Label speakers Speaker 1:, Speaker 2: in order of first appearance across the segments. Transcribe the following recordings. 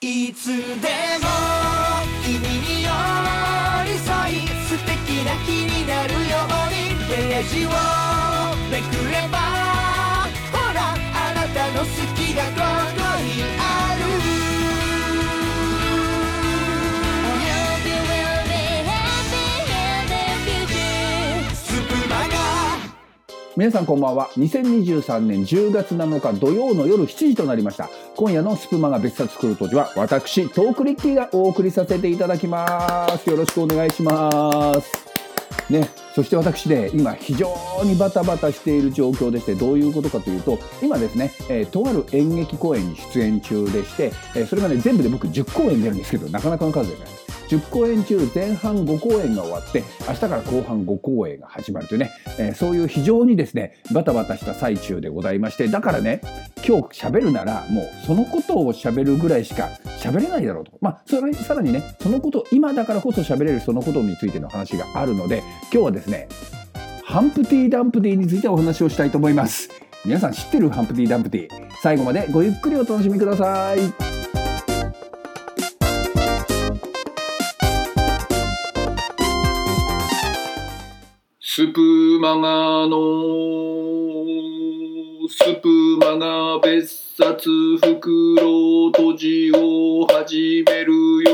Speaker 1: いつでも君に寄り添い素敵な日になるようにページをめくればほらあなたの好きがここ
Speaker 2: 皆さんこんばんは。2023年10月7日土曜の夜7時となりました。今夜のスプマガ別冊クルトジは私トークリッキーがお送りさせていただきます。よろしくお願いします。ねそして私ね今非常にバタバタしている状況でしてどういうことかというと今ですね、えーとある演劇公演に出演中でして、えーそれがね全部で僕10公演出るんですけどなかなかの数ですね。10公演中前半5公演が終わって明日から後半5公演が始まるというね、えーそういう非常にですねバタバタした最中でございましてだからね今日喋るならもうそのことを喋るぐらいしか喋れないだろうと。まあそれさらにねそのこと今だからこそ喋れるそのことについての話があるので今日はですねハンプティ・ダンプティについてお話をしたいと思います。皆さん知ってるハンプティ・ダンプティ最後までごゆっくりお楽しみください。
Speaker 3: スプマガのスプマガ別冊袋閉じを始めるよ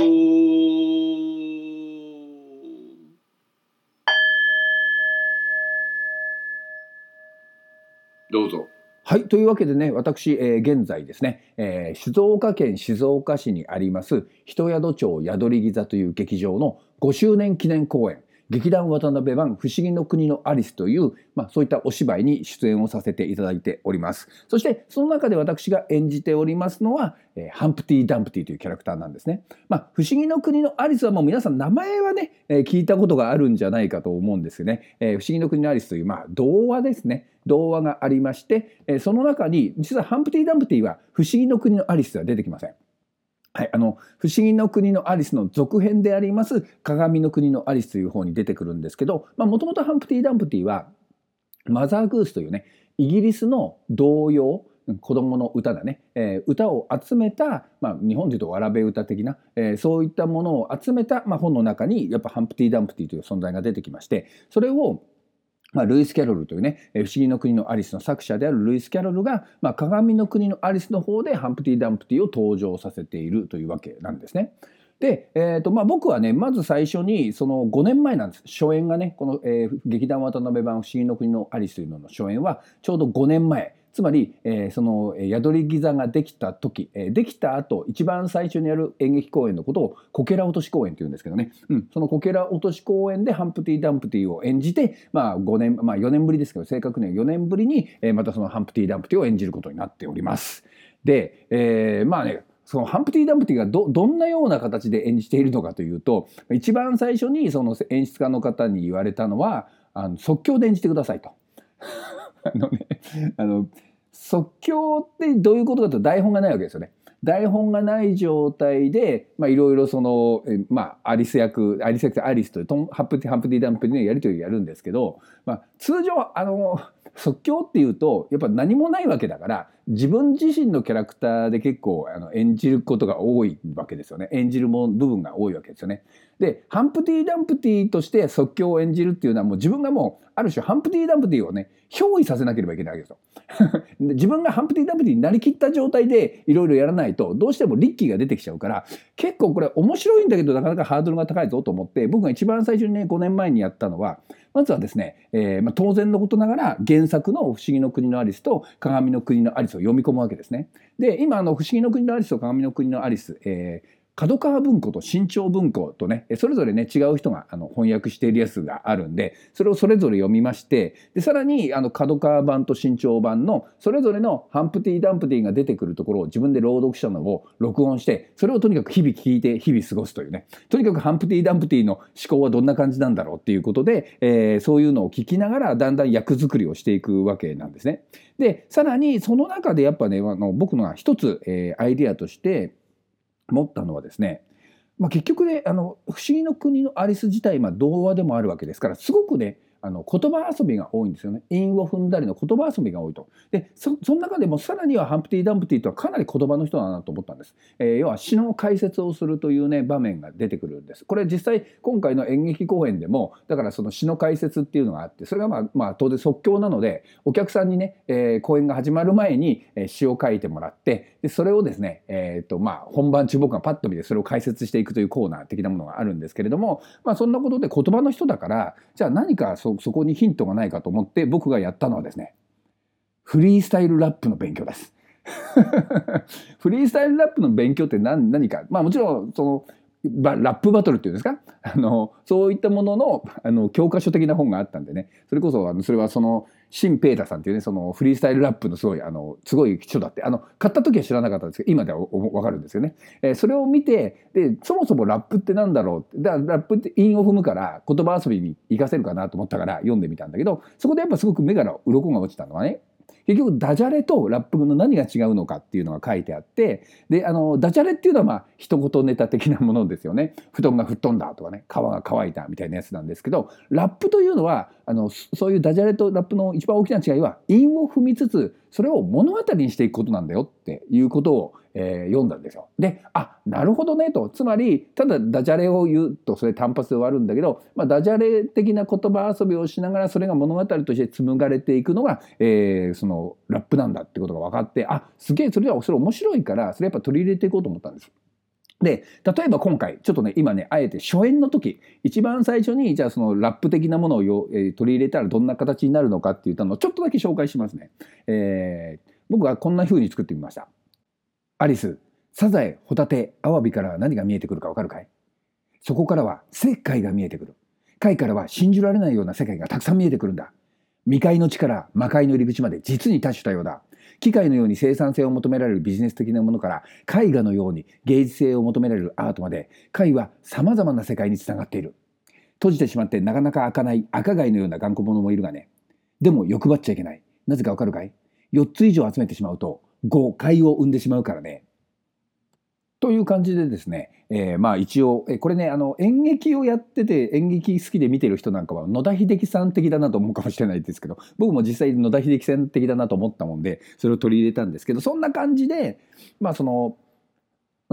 Speaker 3: どうぞ
Speaker 2: はい。というわけでね、私、えー現在ですね、えー静岡県静岡市にあります、人宿町宿りギ座という劇場の5周年記念公演、劇団渡辺版不思議の国のアリスという、まあそういったお芝居に出演をさせていただいております。そして、その中で私が演じておりますのは、えーハンプティ・ダンプティというキャラクターなんですね。まあ、不思議の国のアリスはもう皆さん名前はね、えー聞いたことがあるんじゃないかと思うんですよね。えー不思議の国のアリスという、まあ、童話ですね。童話がありまして、えーその中に、実はハンプティ・ダンプティは不思議の国のアリスでは出てきません。はい、あの、不思議の国のアリスの続編であります、鏡の国のアリスという方に出てくるんですけど、もともとハンプティ・ダンプティは、マザー・グースというね、イギリスの童謡、子供の歌だね、えー歌を集めた、まあ、日本でいうとわらべ歌的な、えーそういったものを集めた、まあ、本の中にやっぱハンプティ・ダンプティという存在が出てきましてそれをまあ、ルイス・キャロルというね、え不思議の国のアリスの作者であるルイス・キャロルが、まあ、鏡の国のアリスの方でハンプティ・ダンプティを登場させているというわけなんですね。で、えーとまあ、僕はねまず最初にその5年前なんです初演がねこの、えー劇団渡辺版不思議の国のアリスというのの初演はちょうど5年前つまり、えーその宿りギ座ができた時、えーできた後一番最初にやる演劇公演のことをこけら落とし公演というんですけどね、うん、そのこけら落とし公演でハンプティ・ダンプティを演じて、まあ、5年、まあ、4年ぶりですけど正確には4年ぶりに、えーまたそのハンプティ・ダンプティを演じることになっております。で、えーまあねそのハンプティ・ダンプティがどどんなような形で演じているのかというと一番最初にその演出家の方に言われたのはあの即興で演じてくださいと。あのねあの即興ってどういうことかと台本がないわけですよね。台本がない状態でいろいろそのまあアリス役アリス役アリスというトンハプティハプティダンプティのやり取りをやるんですけど、まあ、通常あの即興っていうとやっぱ何もないわけだから自分自身のキャラクターで結構あの演じることが多いわけですよね演じるも部分が多いわけですよね。でハンプティ・ダンプティとして即興を演じるっていうのはもう自分がもうある種ハンプティ・ダンプティをね憑依させなければいけないわけですよ。自分がハンプティ・ダンプティになりきった状態でいろいろやらないとどうしてもリッキーが出てきちゃうから結構これ面白いんだけどなかなかハードルが高いぞと思って僕が一番最初にね5年前にやったのはまずはですね、えーまあ、当然のことながら原作の「不思議の国のアリス」と「鏡の国のアリス」を読み込むわけですね。で今あの「不思議の国のアリス」と「鏡の国のアリス」えー角川文庫と新潮文庫とねそれぞれね違う人があの翻訳しているやつがあるんでそれをそれぞれ読みましてでさらにあの角川版と新潮版のそれぞれのハンプティ・ダンプティが出てくるところを自分で朗読したのを録音してそれをとにかく日々聞いて日々過ごすというねとにかくハンプティ・ダンプティの思考はどんな感じなんだろうっていうことで、えーそういうのを聞きながらだんだん役作りをしていくわけなんですね。でさらにその中でやっぱねあの僕の一つ、えーアイディアとして持ったのはですねまあ、結局ねあの「不思議の国のアリス」自体、まあ、童話でもあるわけですからすごくねあの言葉遊びが多いんですよね。韻を踏んだりの言葉遊びが多いと。でそその中でもさらにはハンプティ・ダンプティとはかなり言葉の人だなと思ったんです、えー要は詩の解説をするというね場面が出てくるんです。これ実際今回の演劇公演でもだからその詩の解説っていうのがあってそれがまあ、まあ、当然即興なのでお客さんにね、えー公演が始まる前に、詩を書いてもらってでそれをですね、えーとまあ、本番中僕がパッと見てそれを解説していくというコーナー的なものがあるんですけれども、まあ、そんなことで言葉の人だからじゃあ何かそうそこにヒントがないかと思って僕がやったのはですねフリースタイルラップの勉強です。フリースタイルラップの勉強って何何かまあもちろんそのラップバトルっていうんですか？あのそういったもののあの教科書的な本があったんでね。それこそあのそれはそのシン・ペータさんっていうねそのフリースタイルラップのすごいあのすごい人だって。あの買った時は知らなかったんですけど今では分かるんですよね。えーそれを見てでそもそもラップってなんだろう？ってだラップって韻を踏むから言葉遊びに活かせるかなと思ったから読んでみたんだけどそこでやっぱすごく目から鱗が落ちたのはね結局ダジャレとラップの何が違うのかっていうのが書いてあってであのダジャレっていうのはまあ一言ネタ的なものですよね布団が吹っ飛んだとかね皮が乾いたみたいなやつなんですけどラップというのはあのそういうダジャレとラップの一番大きな違いは韻を踏みつつそれを物語にしていくことなんだよっていうことを、えー読んだんですよ。であなるほどねとつまりただダジャレを言うとそれ単発で終わるんだけど、まあ、ダジャレ的な言葉遊びをしながらそれが物語として紡がれていくのが、えーそののラップなんだってことが分かってあすげえそれはそれ面白いからそれやっぱ取り入れていこうと思ったんです。で例えば今回ちょっとね今ねあえて初演の時一番最初にじゃあそのラップ的なものをよ、えー取り入れたらどんな形になるのかって言ったのをちょっとだけ紹介しますね。えー僕はこんな風に作ってみました。アリス、サザエ、ホタテ、アワビから何が見えてくるかわかるかい？そこからは世界が見えてくる。貝からは信じられないような世界がたくさん見えてくるんだ。未開の地から魔界の入り口まで実に多種多様だ。機械のように生産性を求められるビジネス的なものから絵画のように芸術性を求められるアートまで貝は様々な世界につながっている。閉じてしまってなかなか開かない赤貝のような頑固者もいるがね。でも欲張っちゃいけない。なぜかわかるかい ?4 つ以上集めてしまうと誤解を生んでしまうからね。という感じでですね、えーまあ一応、えこれね、あの演劇をやってて演劇好きで見てる人なんかは野田秀樹さん的だなと思うかもしれないですけど、僕も実際野田秀樹さん的だなと思ったもんで、それを取り入れたんですけど、そんな感じで、まあその、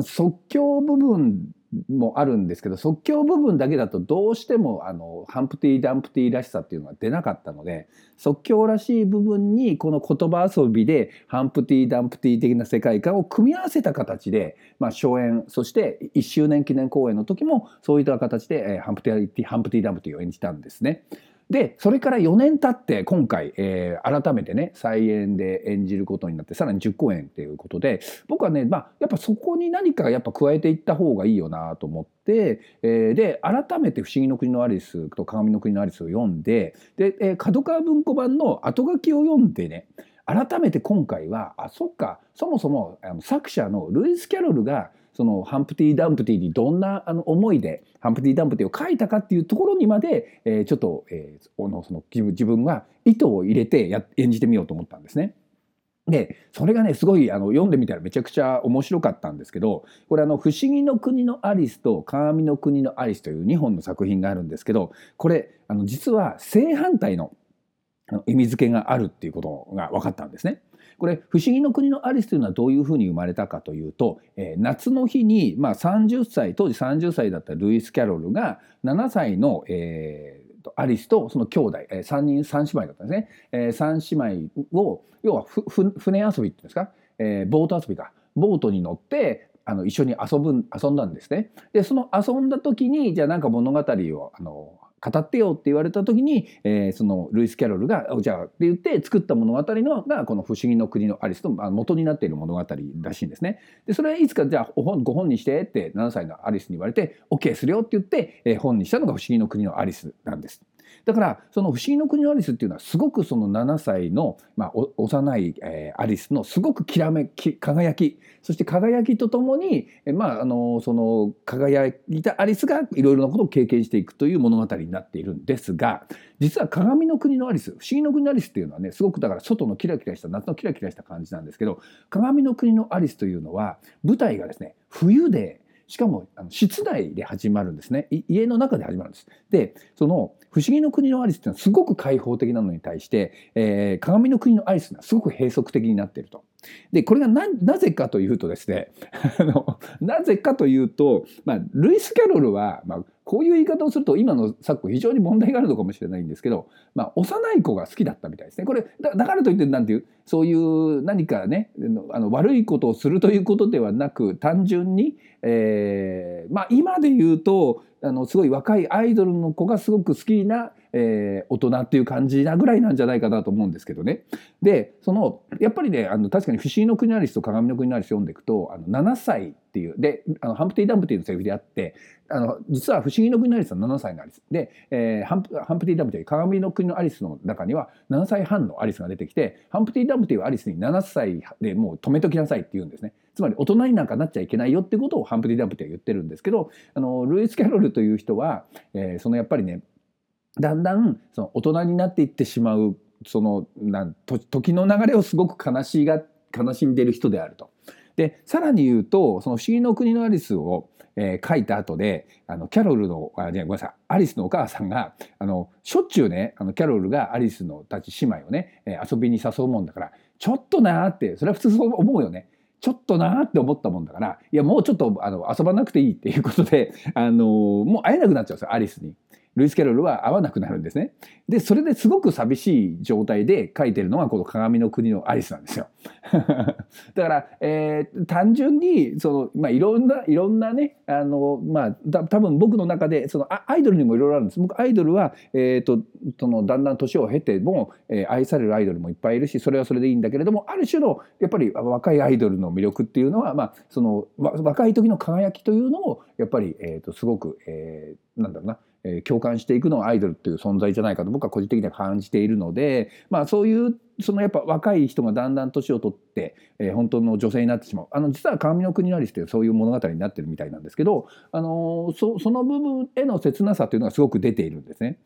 Speaker 2: 即興部分もあるんですけど即興部分だけだとどうしてもあのハンプティ・ダンプティらしさっていうのが出なかったので即興らしい部分にこの言葉遊びでハンプティ・ダンプティ的な世界観を組み合わせた形で、まあ、初演そして1周年記念公演の時もそういった形で、えーハンプティ・ハンプティ・ダンプティを演じたんですね。でそれから4年経って今回、えー改めてね再演で演じることになってさらに10公演っていうことで僕はね、まあ、やっぱそこに何かやっぱ加えていった方がいいよなと思って、えーで改めて「不思議の国のアリス」と「鏡の国のアリス」を読んでで、えー角川文庫版の後書きを読んでね改めて今回はあそっかそもそもあの作者のルイス・キャロルがそのハンプティ・ダンプティにどんなあの思いでハンプティ・ダンプティを書いたかっていうところにまで、えーちょっと、えー、のその自分自分が意図を入れてや演じてみようと思ったんですね。でそれがねすごいあの読んでみたらめちゃくちゃ面白かったんですけどこれあの「不思議の国のアリス」と「鏡の国のアリス」という2本の作品があるんですけどこれあの実は正反対の意味付けがあるっていうことが分かったんですね。これ「不思議の国のアリス」というのはどういうふうに生まれたかというと、えー夏の日に、まあ、30歳当時30歳だったルイス・キャロルが7歳の、えーアリスとその兄弟、えー、3人3姉妹だったんですね、え3姉妹を要はふふ船遊びっていうんですか、えーボート遊びか。ボートに乗ってあの一緒に遊ぶ遊んだんですね。でその遊んだ時にじゃあなんか物語をあの語ってよって言われた時に、えーそのルイス・キャロルが「おじゃあ」って言って作った物語のがこの「不思議の国のアリス」の元になっている物語らしいんですね。でそれはいつかじゃあご本にしてって7歳のアリスに言われて「OK するよ」って言って、えー本にしたのが「不思議の国のアリス」なんです。だからその「不思議の国のアリス」っていうのはすごくその7歳の、まあ、幼い、えーアリスのすごくきらめき輝きそして輝きとともに、えーまあ、あのその輝いたアリスがいろいろなことを経験していくという物語になっているんですが実は鏡の国のアリス不思議の国のアリスっていうのはねすごくだから外のキラキラした夏のキラキラした感じなんですけど鏡の国のアリスというのは舞台がですね冬でしかもあの室内で始まるんですね家の中で始まるんですでその「不思議の国のアリス」っていうのはすごく開放的なのに対して、えー鏡の国のアリスがすごく閉塞的になっていると。でこれがななぜかというとですね あのなぜかというと、まあ、ルイス・キャロルは、まあ、こういう言い方をすると今の昨今非常に問題があるのかもしれないんですけど、まあ、幼い子が好きだったみたいですね。これだだからといってなんていうそういう何かねあの悪いことをするということではなく単純に、えーまあ、今で言うとあのすごい若いアイドルの子がすごく好きな、えー大人っていう感じなぐらいなんじゃないかなと思うんですけどね。でそのやっぱりねあの確かに「不思議の国のアリス」と「鏡の国のアリス」読んでいくとあの7歳っていうであのハンプティ・ダンプティのセリフであってあの実は「不思議の国のアリス」は7歳のアリスで、えーハンプハンプティ・ダンプティ鏡の国のアリスの中には7歳半のアリスが出てきてハンプティ・ダンプティはアリスに7歳でもう止めときなさいって言うんですね。つまり大人になんかなっちゃいけないよってことをハンプティ・ダンプティは言ってるんですけどあのルイス・キャロルという人は、えーそのやっぱりねだんだんその大人になっていってしまうそのなん時の流れをすごく悲しが悲しんでる人であると。でさらに言うとその「不思議の国のアリスを」えー書いた後であのキャロルのあじゃあごめんなさいアリスのお母さんがあのしょっちゅうねあのキャロルがアリスのたち姉妹をね、えー遊びに誘うもんだからちょっとなーってそれは普通そう思うよね。ちょっとなーって思ったもんだからいやもうちょっとあの遊ばなくていいっていうことであのもう会えなくなっちゃうんですよアリスに。ルイス・キャロルは会わなくなるんですね。でそれですごく寂しい状態で書いてるのがこの鏡の国のアリスなんですよ。だから、えー単純にその、まあ、いろんないろんなねあの、まあ、た多分僕の中でそのあアイドルにもいろいろあるんです。僕アイドルは、えー、とそのだんだん年を経ても、えー愛されるアイドルもいっぱいいるしそれはそれでいいんだけれどもある種のやっぱり若いアイドルの魅力っていうのは、まあ、その若い時の輝きというのをやっぱり、えー、とすごく、えーなんだろうなえー共感していくのはアイドルっていう存在じゃないかと僕は個人的には感じているので、まあ、そういうそのやっぱ若い人がだんだん年を取って、えー本当の女性になってしまうあの実は「神の国のアリス」っていうそういう物語になってるみたいなんですけど、あのーその部分への切なさというのがすごく出ているんですね。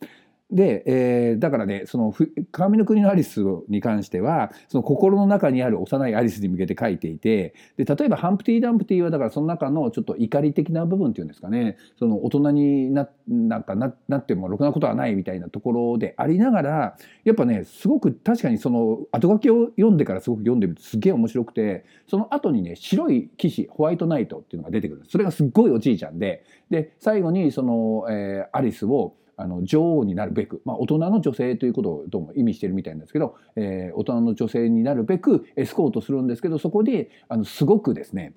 Speaker 2: で、えーだからねそのふ鏡の国のアリスに関してはその心の中にある幼いアリスに向けて書いていてで例えばハンプティ・ダンプティはだからその中のちょっと怒り的な部分っていうんですかね。その大人にななんかななってもろくなことはないみたいなところでありながらやっぱねすごく確かにその後書きを読んでからすごく読んでみるとすげえ面白くてその後にね白い騎士ホワイトナイトっていうのが出てくるそれがすっごいおじいちゃんで。で最後にその、えーアリスをあの女王になるべく、まあ、大人の女性ということをどうも意味してるみたいなんですけど、えー大人の女性になるべくエスコートするんですけどそこであのすごくですね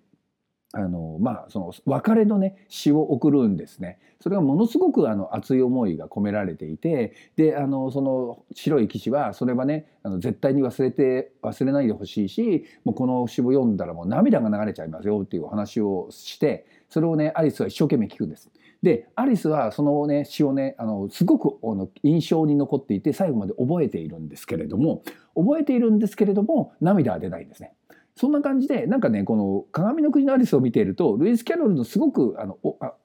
Speaker 2: あのまあその別れのね詩を送るんですねそれがものすごくあの熱い思いが込められていてであのその白い騎士はそれはねあの絶対に忘れて忘れないでほしいしもうこの詩を読んだらもう涙が流れちゃいますよっていうお話をしてそれをねアリスは一生懸命聞くんです。でアリスはそのね詩をねあのすごくあの印象に残っていて最後まで覚えているんですけれども覚えているんですけれども涙は出ないんですね。そんな感じでなんかねこの「鏡の国のアリス」を見ているとルイス・キャロルのすごくあの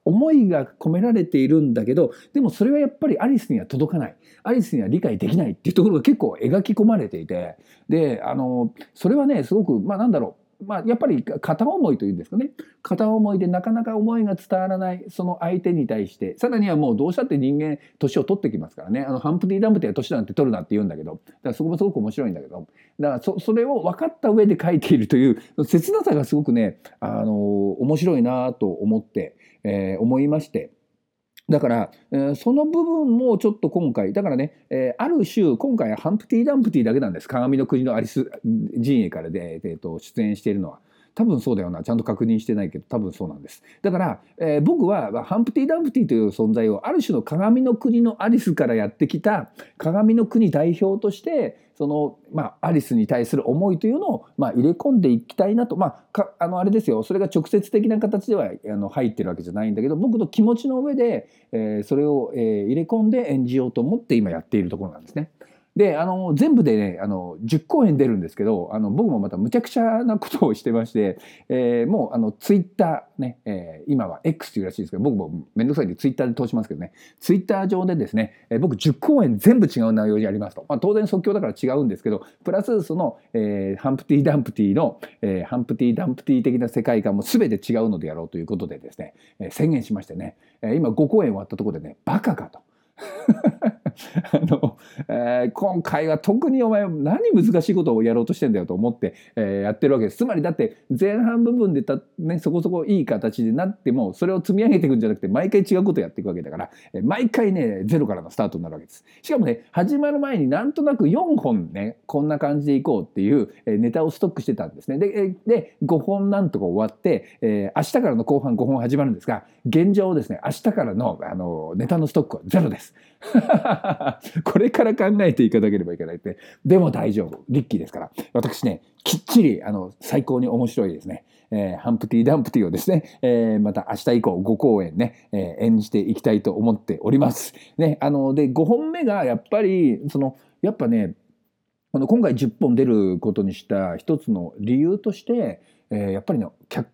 Speaker 2: 思いが込められているんだけどでもそれはやっぱりアリスには届かないアリスには理解できないっていうところが結構描き込まれていてであのそれはねすごくまあなんだろうまあ、やっぱり片思いというんですかね。片思いでなかなか思いが伝わらないその相手に対して。さらにはもうどうしたって人間年を取ってきますからね。あのハンプティ・ダンプティは年なんて取るなって言うんだけど。だからそこもすごく面白いんだけど。だからそそれを分かった上で書いているという切なさがすごくねあの面白いなと思って、えー思いまして。だから、えーその部分もちょっと今回だからね、えーある種今回はハンプティ・ダンプティだけなんです鏡の国のアリス陣営からで、えーと出演しているのは。多分そうだよな。ちゃんと確認してないけど多分そうなんです。だから、えー僕はハンプティ・ダンプティという存在をある種の鏡の国のアリスからやってきた鏡の国代表としてその、まあ、アリスに対する思いというのを、まあ、入れ込んでいきたいなと、まあ、かあのあれですよ。それが直接的な形ではあの入ってるわけじゃないんだけど僕の気持ちの上で、えーそれを、えー入れ込んで演じようと思って今やっているところなんですね。であの全部でねあの10公演出るんですけどあの僕もまたむちゃくちゃなことをしてまして、えーもうあのツイッターね、えー今は X というらしいですけど僕もめんどくさいんでツイッターで通しますけどねツイッター上でですね、えー僕10公演全部違う内容でやりますと、まあ、当然即興だから違うんですけどプラスその、えーハンプティ・ダンプティの、えーハンプティ・ダンプティ的な世界観も全て違うのでやろうということでですね、えー宣言しましてね、えー今5公演終わったところでねバカかと。あの、えー今回は特にお前何難しいことをやろうとしてんだよと思って、えーやってるわけです。つまりだって前半部分でた、ね、そこそこいい形でなってもそれを積み上げていくんじゃなくて毎回違うことをやっていくわけだから、えー毎回ねゼロからのスタートになるわけです。しかもね始まる前になんとなく4本ねこんな感じでいこうっていう、えネタをストックしてたんですね。でで5本なんとか終わって、えー明日からの後半5本始まるんですが現状ですね明日からのあのネタのストックはゼロです。これから考えていかなければいけないって。でも大丈夫。リッキーですから。私ねきっちりあの最高に面白いですね、えーハンプティ・ダンプティをですね、えーまた明日以降5公演ね、えー演じていきたいと思っております。ね、あので5本目がやっぱりそのやっぱねこの今回10本出ることにした一つの理由として、えーやっぱりね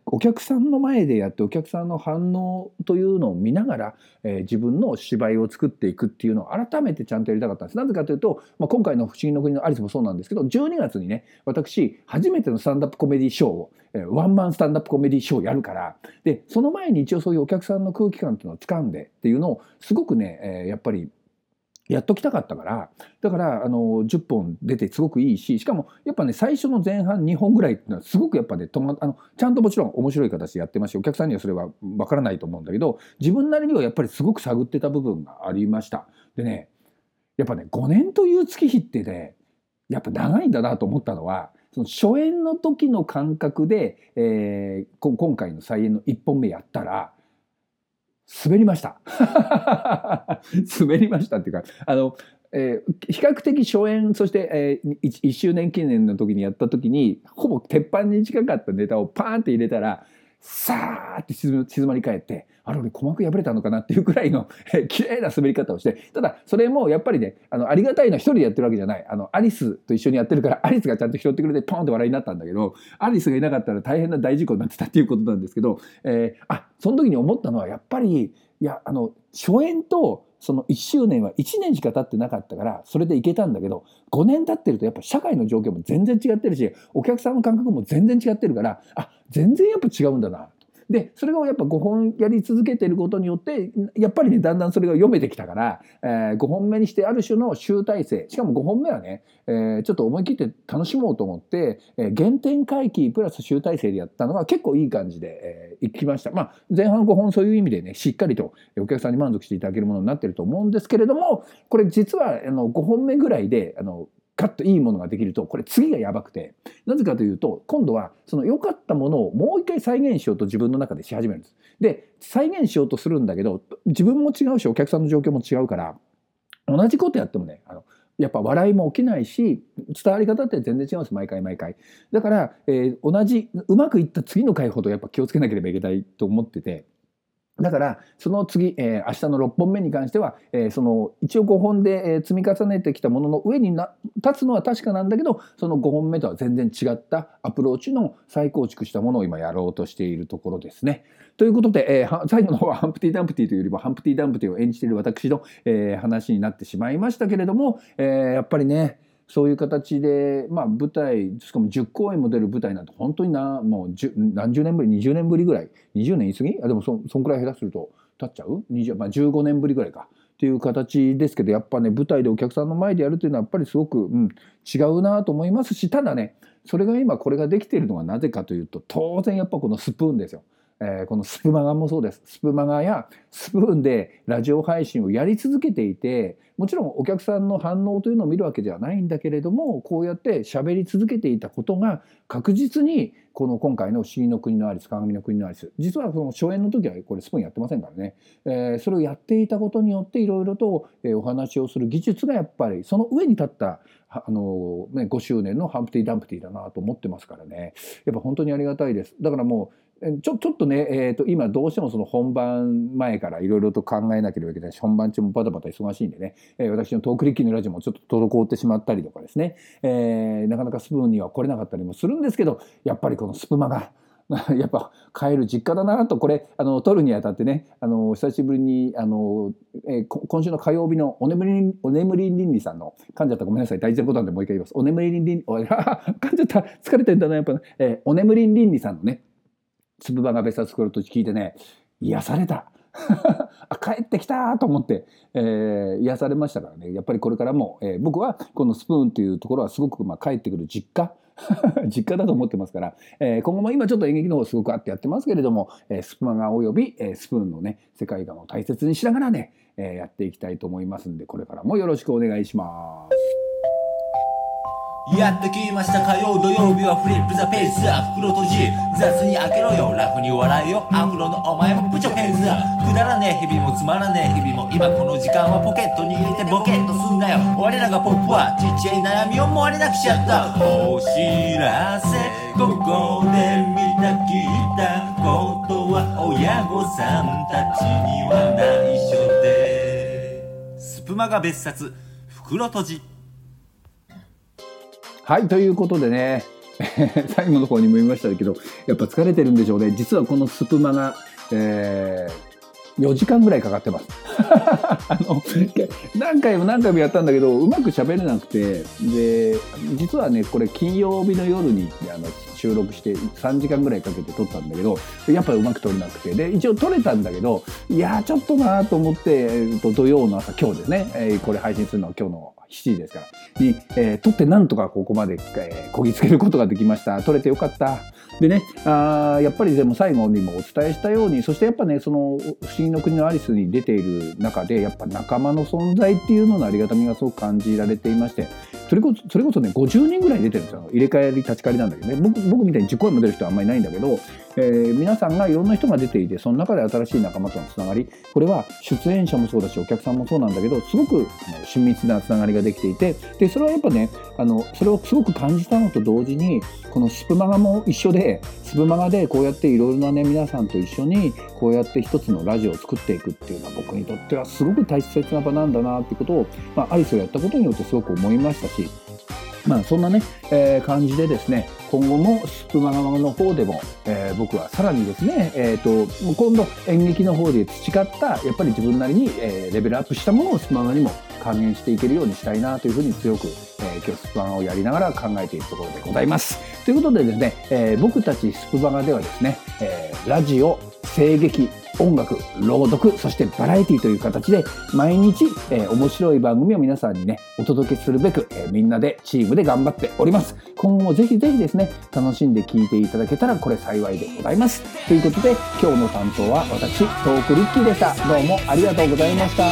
Speaker 2: お客さんの前でやってお客さんの反応というのを見ながら、えー自分の芝居を作っていくっていうのを改めてちゃんとやりたかったんです。なぜかというと、まあ、今回の「不思議の国のアリス」もそうなんですけど12月にね私初めてのスタンダップコメディショーを、えーワンマンスタンダップコメディショーをやるからでその前に一応そういうお客さんの空気感っていうのを掴んでっていうのをすごくね、えーやっぱりやっときたかったからだからあの10本出てすごくいいししかもやっぱね最初の前半2本ぐらいっていうのはすごくやっぱねとまあのちゃんともちろん面白い形でやってますしお客さんにはそれはわからないと思うんだけど自分なりにはやっぱりすごく探ってた部分がありました。でねやっぱね5年という月日ってねやっぱ長いんだなと思ったのはその初演の時の感覚で、えー今回の再演の1本目やったら滑りました。滑りましたっていうかあの、えー比較的初演そして、えー、1, 周年記念の時にやった時にほぼ鉄板に近かったネタをパーンって入れたらさーって静まり返ってあれ俺鼓膜破れたのかなっていうくらいの綺麗な滑り方をしてただそれもやっぱりねあのありがたいのは一人でやってるわけじゃないあのアリスと一緒にやってるから アリスがちゃんと拾ってくれてポンって笑いになったんだけどアリスがいなかったら大変な大事故になってたっていうことなんですけど、えーあその時に思ったのはやっぱりいやあの初演とその1周年は1年しか経ってなかったからそれでいけたんだけど5年経ってるとやっぱ社会の状況も全然違ってるしお客さんの感覚も全然違ってるからあ全然やっぱ違うんだな。でそれがやっぱ5本やり続けてることによってやっぱりねだんだんそれが読めてきたから、え5本目にしてある種の集大成しかも5本目はね、えーちょっと思い切って楽しもうと思って、えー原点回帰プラス集大成でやったのが結構いい感じで、えーいきました。まあ前半5本そういう意味でねしっかりとお客さんに満足していただけるものになってると思うんですけれどもこれ実はあの5本目ぐらいであのカッといいものができるとこれ次がやばくて。なぜかというと今度はその良かったものをもう一回再現しようと自分の中でし始めるんです。で再現しようとするんだけど自分も違うしお客さんの状況も違うから同じことやってもねあのやっぱ笑いも起きないし伝わり方って全然違うんです毎回毎回。だから、えー同じうまくいった次の回ほどやっぱ気をつけなければいけないと思ってて。だからその次、えー明日の6本目に関しては、えーその一応5本で、え積み重ねてきたものの上にな立つのは確かなんだけどその5本目とは全然違ったアプローチの再構築したものを今やろうとしているところですね。ということで、えー最後の方はハンプティ・ダンプティというよりもハンプティ・ダンプティを演じている私の、え話になってしまいましたけれども、えやっぱりねそういう形で、まあ、舞台しかも10公演も出る舞台なんて本当になもう何十年ぶり20年ぶりぐらい20年言い過ぎ？あでもそそんくらい下手すると経っちゃう？20、まあ、15年ぶりぐらいか。っていう形ですけどやっぱね舞台でお客さんの前でやるというのはやっぱりすごく、うん、違うなと思いますしただねそれが今これができているのはなぜかというと当然やっぱこのスプーンですよ。えこのスプマガもそうです。スプマガやスプーンでラジオ配信をやり続けていてもちろんお客さんの反応というのを見るわけではないんだけれどもこうやって喋り続けていたことが確実にこの今回の「不思議の国のアリス鏡の国のアリス」実はその初演の時はこれスプーンやってませんからね、えーそれをやっていたことによっていろいろと、お話をする技術がやっぱりその上に立ったあのね、5周年のハンプティ・ダンプティだなと思ってますからね。やっぱ本当にありがたいです。だからもうちょちょっとね、えー、と今どうしてもその本番前からいろいろと考えなければいけないし本番中もバタバタ忙しいんでね、えー私のトークリッキーのラジオもちょっと滞ってしまったりとかですね、えーなかなかスプーンには来れなかったりもするんですけどやっぱりこのスプマが やっぱ帰る実家だなとこれあの撮るにあたってねあの久しぶりにあの、えー今週の火曜日のお眠りお眠りりんりさんの噛んじゃった。ごめんなさい。大事なボタンでもう一回言います。お眠りりんりんおい 噛んじゃった。疲れてんだなやっぱ、えーお眠りりんりさんのねつぶばが別冊来ると聞いてね癒された。帰ってきたと思って、えー癒されましたからね。やっぱりこれからも、えー僕はこのスプーンというところはすごく、まあ、帰ってくる実家。実家だと思ってますから、えー今後も今ちょっと演劇の方すごくあってやってますけれども、えースプマガおよび、えースプーンのね世界観を大切にしながらね、えーやっていきたいと思いますんでこれからもよろしくお願いします。
Speaker 1: やってきました火曜土曜日はフリップザペース。袋閉じ雑に開けろよ。ラフに笑えよ。アフロのお前もプチョヘンズだくだらねえ。日々もつまらねえ。日々も今この時間はポケットに入れてボケっとすんなよ。我らがポップはちっちゃい悩みをもれなくしちゃった。お知らせ。ここで見た聞いたことは親御さんたちには内緒でスプマが別冊袋閉じ。
Speaker 2: はいということでね。最後の方にも言いましたけどやっぱ疲れてるんでしょうね。実はこのスプマが、えー4時間ぐらいかかってます。あの何回も何回もやったんだけどうまく喋れなくてで実はねこれ金曜日の夜にあの収録して3時間ぐらいかけて撮ったんだけどやっぱりうまく撮れなくて。で一応撮れたんだけどいやちょっとなーと思って、えーと土曜の朝今日ですね、えーこれ配信するのは今日の7時ですから。に、えー撮ってなんとかここまで、えーこぎつけることができました。撮れてよかった。でねあやっぱりでも最後にもお伝えしたようにそしてやっぱねその「不思議の国のアリス」に出ている中でやっぱ仲間の存在っていうののありがたみがすごく感じられていましてそれこそそれこそね50人ぐらい出てるんですよ。入れ替えり立ち替わりなんだけどね。僕僕みたいに10声も出る人はあんまりないんだけど、えー皆さんがいろんな人が出ていてその中で新しい仲間とのつながりこれは出演者もそうだしお客さんもそうなんだけどすごくあの親密なつながりができていてでそれはやっぱねあのそれをすごく感じたのと同時にこのスプマガも一緒でスプマガでこうやっていろいろなね皆さんと一緒にこうやって一つのラジオを作っていくっていうのは僕にとってはすごく大切な場なんだなってことを、まあ、アリスをやったことによってすごく思いましたしまあそんなね、えー感じでですね今後もスプマガマの方でも、えー僕はさらにですね、えー、と今度演劇の方で培ったやっぱり自分なりに、えーレベルアップしたものをスプマガにも還元していけるようにしたいなというふうに強く、えー今日スプマガをやりながら考えているところでございます。ということでですね、えー僕たちスプマガではですね、えーラジオ声劇音楽朗読そしてバラエティという形で毎日、えー面白い番組を皆さんにねお届けするべく、えーみんなでチームで頑張っております。今後もぜひぜひですね楽しんで聞いていただけたらこれ幸いでございます。ということで今日の担当は私トークリッキーでした。どうもありがとうございました